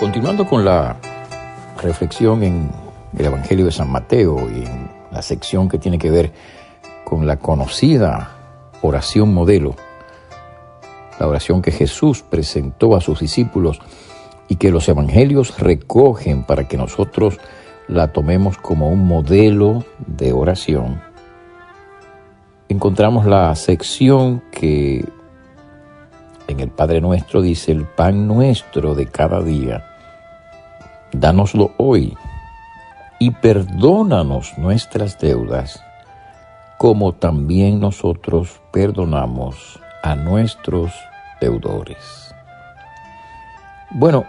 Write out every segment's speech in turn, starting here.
Continuando con la reflexión en el Evangelio de San Mateo y en la sección que tiene que ver con la conocida oración modelo, la oración que Jesús presentó a sus discípulos y que los evangelios recogen para que nosotros la tomemos como un modelo de oración, encontramos la sección que en el Padre Nuestro dice, el pan nuestro de cada día Dánoslo hoy y perdónanos nuestras deudas, como también nosotros perdonamos a nuestros deudores. Bueno,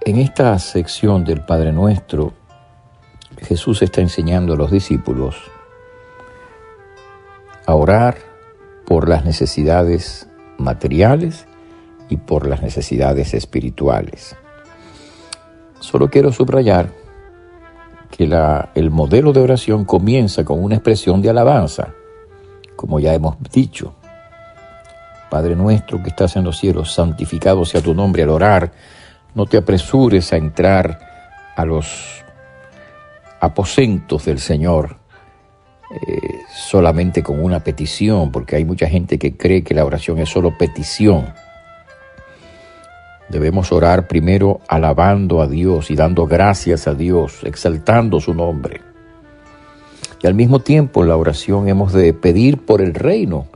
en esta sección del Padre Nuestro, Jesús está enseñando a los discípulos a orar por las necesidades materiales y por las necesidades espirituales. Solo quiero subrayar que el modelo de oración comienza con una expresión de alabanza, como ya hemos dicho. Padre nuestro que estás en los cielos, santificado sea tu nombre al orar. No te apresures a entrar a los aposentos del Señor eh, solamente con una petición, porque hay mucha gente que cree que la oración es solo petición. Debemos orar primero alabando a Dios y dando gracias a Dios, exaltando su nombre. Y al mismo tiempo en la oración hemos de pedir por el reino,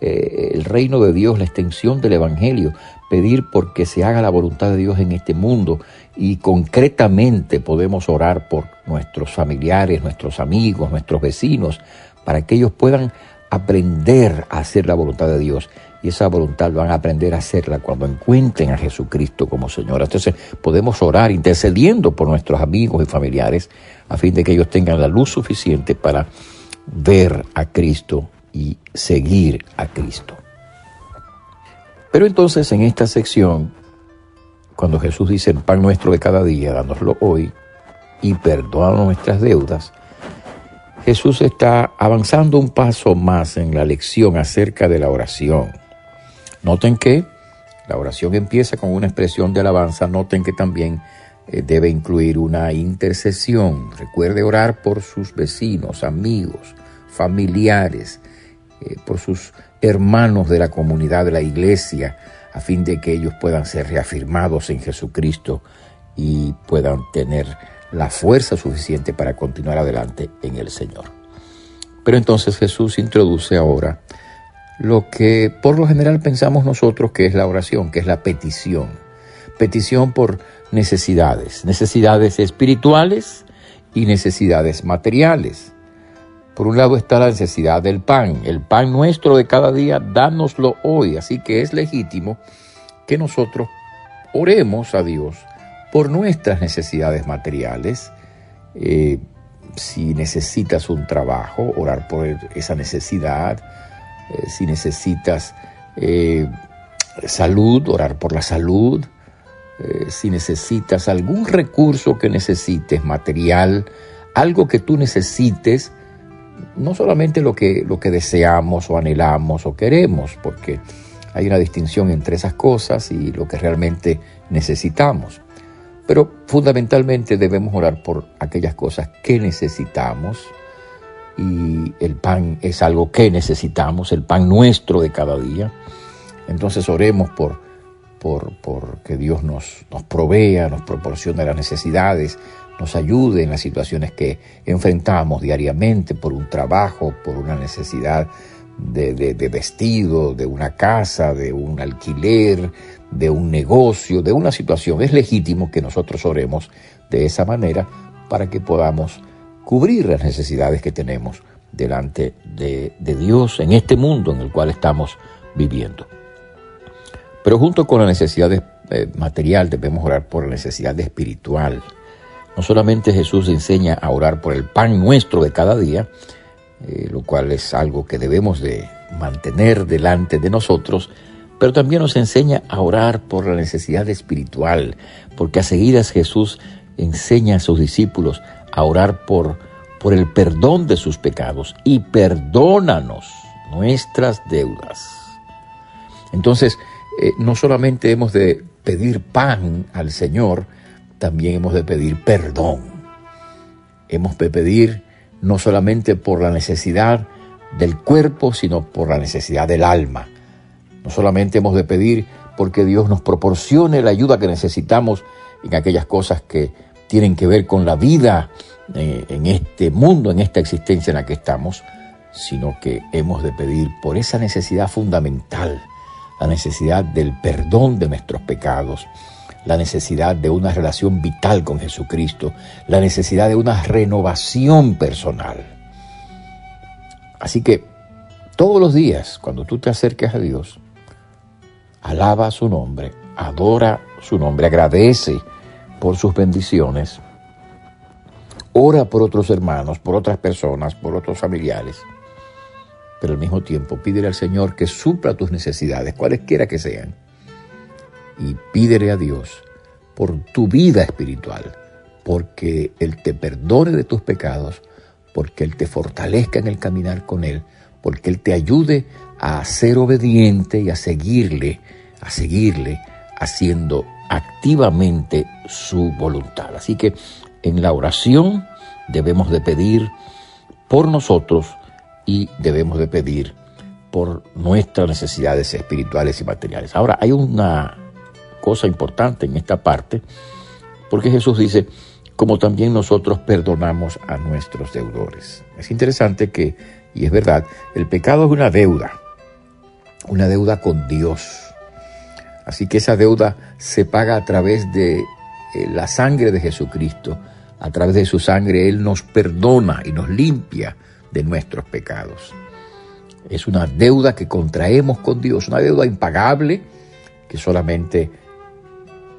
eh, el reino de Dios, la extensión del Evangelio, pedir porque se haga la voluntad de Dios en este mundo y concretamente podemos orar por nuestros familiares, nuestros amigos, nuestros vecinos, para que ellos puedan aprender a hacer la voluntad de Dios y esa voluntad van a aprender a hacerla cuando encuentren a Jesucristo como Señor. Entonces podemos orar intercediendo por nuestros amigos y familiares a fin de que ellos tengan la luz suficiente para ver a Cristo y seguir a Cristo. Pero entonces en esta sección, cuando Jesús dice el pan nuestro de cada día, dánoslo hoy y perdona nuestras deudas, Jesús está avanzando un paso más en la lección acerca de la oración. Noten que la oración empieza con una expresión de alabanza, noten que también eh, debe incluir una intercesión. Recuerde orar por sus vecinos, amigos, familiares, eh, por sus hermanos de la comunidad de la iglesia, a fin de que ellos puedan ser reafirmados en Jesucristo y puedan tener la fuerza suficiente para continuar adelante en el Señor. Pero entonces Jesús introduce ahora lo que por lo general pensamos nosotros que es la oración, que es la petición. Petición por necesidades, necesidades espirituales y necesidades materiales. Por un lado está la necesidad del pan, el pan nuestro de cada día, dánoslo hoy. Así que es legítimo que nosotros oremos a Dios por nuestras necesidades materiales. Eh, si necesitas un trabajo, orar por esa necesidad eh, si necesitas eh, salud, orar por la salud, eh, si necesitas algún recurso que necesites, material, algo que tú necesites, no solamente lo que, lo que deseamos o anhelamos o queremos, porque hay una distinción entre esas cosas y lo que realmente necesitamos. Pero fundamentalmente debemos orar por aquellas cosas que necesitamos, y el pan es algo que necesitamos, el pan nuestro de cada día. Entonces oremos por, por, que Dios nos, nos provea, nos proporcione las necesidades, nos ayude en las situaciones que enfrentamos diariamente por un trabajo, por una necesidad de, de, vestido, de una casa, de un alquiler, de un negocio, de una situación. Es legítimo que nosotros oremos de esa manera para que podamos cubrir las necesidades que tenemos delante de, Dios en este mundo en el cual estamos viviendo. Pero junto con la necesidad eh, material debemos orar por la necesidad espiritual. No solamente Jesús enseña a orar por el pan nuestro de cada día, eh, lo cual es algo que debemos de mantener delante de nosotros, pero también nos enseña a orar por la necesidad espiritual, porque a seguidas Jesús enseña a sus discípulos a orar por, por el perdón de sus pecados y perdónanos nuestras deudas. Entonces, eh, no solamente hemos de pedir pan al Señor, también hemos de pedir perdón. Hemos de pedir no solamente por la necesidad del cuerpo, sino por la necesidad del alma. No solamente hemos de pedir porque Dios nos proporcione la ayuda que necesitamos en aquellas cosas que tienen que ver con la vida eh, en este mundo, en esta existencia en la que estamos, sino que hemos de pedir por esa necesidad fundamental, la necesidad del perdón de nuestros pecados, la necesidad de una relación vital con Jesucristo, la necesidad de una renovación personal. Así que todos los días, cuando tú te acerques a Dios, alaba su nombre, adora su nombre, agradece por sus bendiciones, ora por otros hermanos, por otras personas, por otros familiares, pero al mismo tiempo pídele al Señor que supla tus necesidades, cualesquiera que sean, y pídele a Dios por tu vida espiritual, porque Él te perdone de tus pecados, porque Él te fortalezca en el caminar con Él, porque Él te ayude a ser obediente y a seguirle, a seguirle haciendo activamente su voluntad. Así que en la oración debemos de pedir por nosotros y debemos de pedir por nuestras necesidades espirituales y materiales. Ahora, hay una cosa importante en esta parte, porque Jesús dice, como también nosotros perdonamos a nuestros deudores. Es interesante que, y es verdad, el pecado es una deuda, una deuda con Dios. Así que esa deuda se paga a través de eh, la sangre de Jesucristo. A través de su sangre Él nos perdona y nos limpia de nuestros pecados. Es una deuda que contraemos con Dios, una deuda impagable que solamente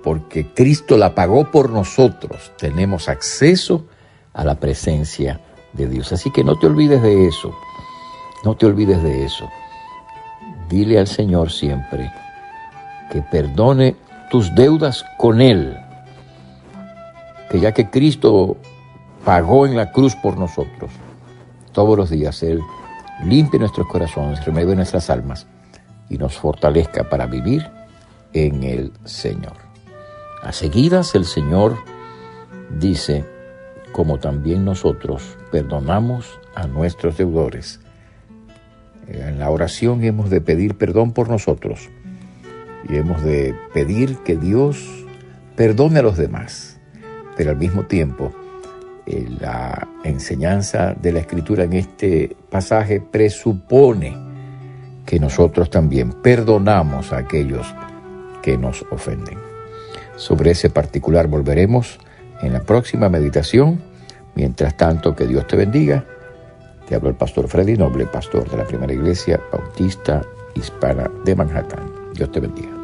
porque Cristo la pagó por nosotros, tenemos acceso a la presencia de Dios. Así que no te olvides de eso, no te olvides de eso. Dile al Señor siempre que perdone tus deudas con Él, que ya que Cristo pagó en la cruz por nosotros, todos los días Él limpie nuestros corazones, remueve nuestras almas y nos fortalezca para vivir en el Señor. A seguidas el Señor dice, como también nosotros perdonamos a nuestros deudores. En la oración hemos de pedir perdón por nosotros y hemos de pedir que Dios perdone a los demás, pero al mismo tiempo eh, la enseñanza de la Escritura en este pasaje presupone que nosotros también perdonamos a aquellos que nos ofenden. Sobre ese particular volveremos en la próxima meditación. Mientras tanto, que Dios te bendiga. Te hablo el pastor Freddy Noble, pastor de la primera iglesia bautista hispana de Manhattan. Dios te bendiga.